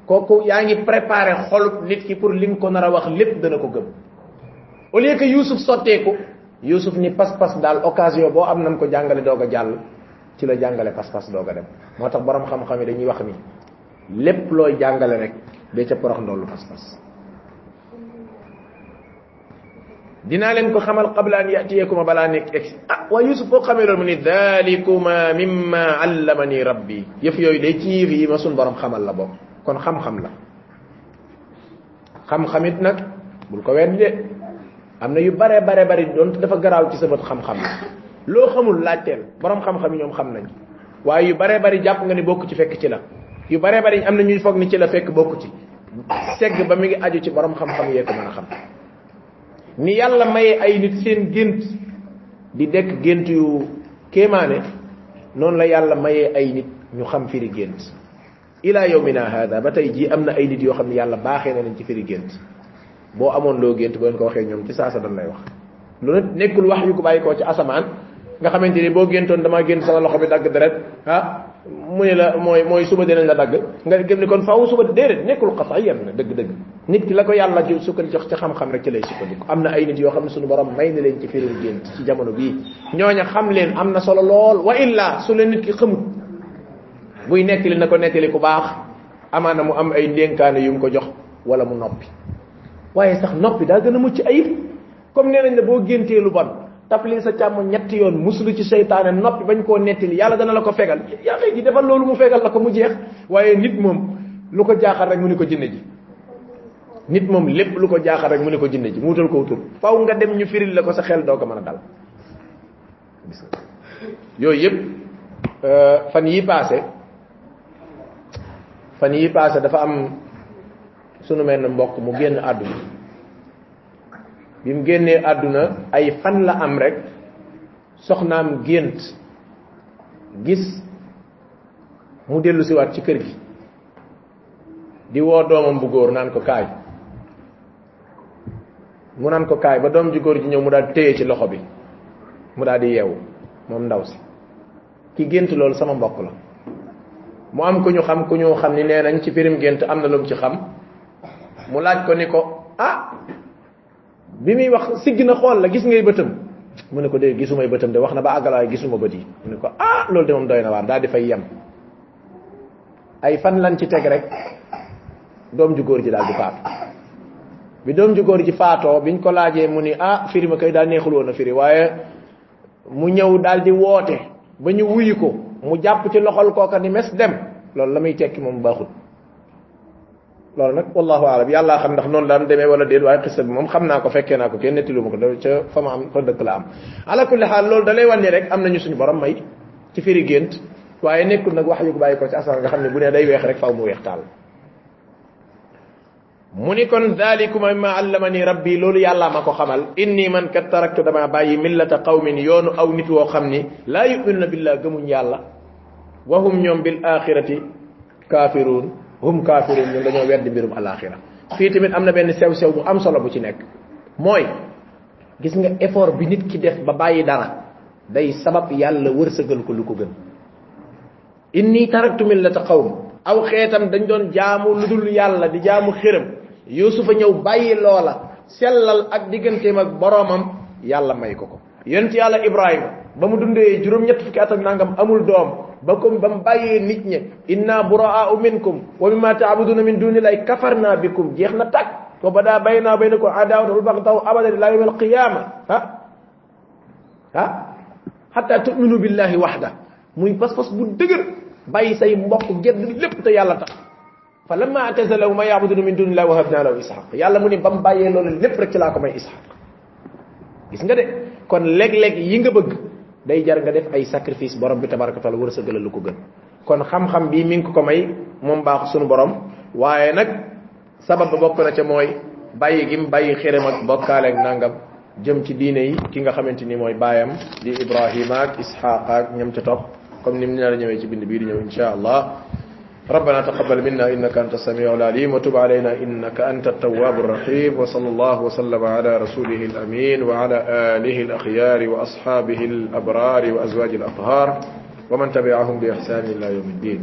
kooku yaa ngi préparé xolub nit ki pour lim ko nar a wax lépp dana ko gëm. Au lieu que yusuf sotteeku yusuf ni pas-pas daal occasion boo am nan ko jàngale doog a jàll ci la jàngale pas-pas doog a dem. Moo tax borom xam-xam yi dañuy wax ni lépp looy jàngale rek day ca porox ndollu pas-pas dinaa leen ko xamal qabla an yatiyakuma balaa nekk ex ah waa yusuf boo xamee loolu mu mimma allamani rabbi yëf yooyu day ci yëf ma sun borom xamal la bokk kon xam-xam la xam-xamit nag bul ko weddi de am yu bare bare bari doon dafa garaaw ci sa xam-xam la xamul laajteel borom xam-xam yi xam nañ waaye yu bare bari jàpp nga ni bokk ci fekk ci la yu bare bari am ñuy foog ni ci la fekk bokk ci segg ba mi ngi aju ci borom xam-xam yee ko xam ni yàlla maye ay nit seen gént di dekk gént yu kéemaane noonu la yàlla maye ay nit ñu xam firi gént. Ila yawmina hada ba tey jii am na ay nit yoo xam ne yàlla baaxee na ci firi gént. Boo amoon loo gént leen ko waxee ñoom ci saasa dañ lay wax. Lu ne nekkul wax yu ko bàyyi koo ci asamaan nga xamante ni boo géntoon damaa gént sama loxo bi dagg deret ah mu ne la mooy mooy suba dinañ la dagg nga gëm ni kon faaw suba déedéet nekkul xataiyan na dëgg-dëgg nit ki la ko yàlla ci sukkan jox ci xam-xam rek ci lay sukkandiku am na ay nit yoo xam ne suñu borom may na leen ci firil gént ci jamono bii ñooña xam leen am na solo lool wa illa su leen nit ki xamut buy nettali na ko nettali ku baax amaana mu am ay ndénkaane yu mu ko jox wala mu noppi waaye sax noppi daa gën a mucc ayib comme nee nañ ne boo géntee lu bon taflil sa càmm ñetti yoon musulu ci seytaane noppi bañ koo nettali yàlla dana la ko fegal. Xëy di defal loolu mu fegal la ko mu jeex. Waaye nit moom lu ko jaaxal rek mu ni ko jinne ji. Nit moom lépp lu ko jaaxal rek mu ni ko jinne ji mu wutal ko tur faw nga dem ñu firil la ko sa xel doo ko mën a dal. Yooyu yëpp fan yi passé fan yi passé dafa am sunu mel mbokk mu génn àdduna bi mu génnee àdduna ay fan la am rek soxnaam gént. Gis mu dellu siwaat ci kër gi. Di woo doomam bu góor naan ko kaay. Mu naan ko kaay. Ba doom ji góor ji ñëw mu daal téye ci loxo bi. Mu daal di yeewu moom ndaw si. Ki gént loolu sama mbokk la. Mu am ku ñu xam ku ñu xam ni nee nañ ci firim gént am na lu ci xam. Mu laaj ko ni ko ah bi muy wax sigg na xool la gis ngay bëtam. Mu ne ko dee gisumay bëtam de wax na ba àggal waaye gisuma yi. Mu ne ko ah loolu de doy na waar daal di fay yem. Ay fan lan ci teg rek doom ju góor ji daal di faatu. Bi doom ju góor ji faatoo biñ ko laajee mu ni ah firi ma kay daal neexul woon a firi waaye mu ñëw daal di woote ba ñu wuyu ko mu jàpp ci loxol kooka ni mes dem. Loolu la muy tekki moom baaxul loolu nag wallahu alam yàlla xam ndax noonu daan demee wala déet waaye xissa bi moom xam naa ko fekkee naa ko kenn nettilu ma ko da ca fa ma am fa dëkk la am ala kulli xaal loolu da lay wan ni rek am nañu suñu borom may ci firi gént waaye nekkul nag wax yu bàyyi ko ci asal nga xam ne bu ne day weex rek faw mu weex taal mu ni kon dalikuma mimma allamani rabbi loolu yàlla ma ko xamal inni man kat taraktu dama bàyyi millata qawmin yoonu aw nit woo xam ni laa yuminuna billah gëmuñ yàlla wa hum ñoom bil axirati kafirun hum kafirun ñun dañoo weddi mbirum alaxira fii tamit am na benn sew sew bu am solo bu ci nekk. Mooy gis nga effort bi nit ki def ba bàyyi dara day sabab yàlla wërsëgal ko lu ko gën. Inni taraktu millata qawm. Aw xeetam dañ doon jaamu lu dul yàlla di jaamu xërëm. Yusufa ñëw bàyyi loola sellal ak digganteem ak boroomam yàlla may ko ko. Yonent yàlla ibrahima ba mu dundee juróom ñett fukki at ak nangam amul doom ba comme ba mu bàyyee nit ñe inna buraa'u minkum. Wa mimma ta'buduna min dunillahi. Kafarna bikum. Jeex na tàkk wa bada bayna baynakum. Adawatu wal baghdau abadan ila yawm al qiyama ha? Ha? Hatta tu'minu billahi wahda muy pas pas bu dëgër. Bàyyi say mbokk gedd lépp te yàlla tax. Fa lamma atazalahu ma ya'buduna min dunillahi wa habna lahu ishaq. Yàlla mu ni bam bàyyee loolu lépp rek ci laa ko may ishaq. Gis nga de? Kon léeg-léeg yi nga bëgg day jar nga def ay sacrifice borom bi tabaraka taala war a sëgala lu ko gën. Kon xam-xam bi mi ngi ko may moom baax sunu borom. Waaye nag sabab ba bokk na ca mooy bàyyi gim bàyyi xërëm ak bokkaale ak nangam jëm ci diine yi ki nga xamante ni mooy baayam di ibrahima ak isxaaq ak ñam ca topp. Comme ni mu ne la ñëwee ci bind bii di ñëw insha allah ربنا تقبل منا إنك أنت السميع العليم وتب علينا إنك أنت التواب الرحيم وصلى الله وسلم على رسوله الأمين وعلى آله الأخيار وأصحابه الأبرار وأزواج الأطهار ومن تبعهم بإحسان إلى يوم الدين.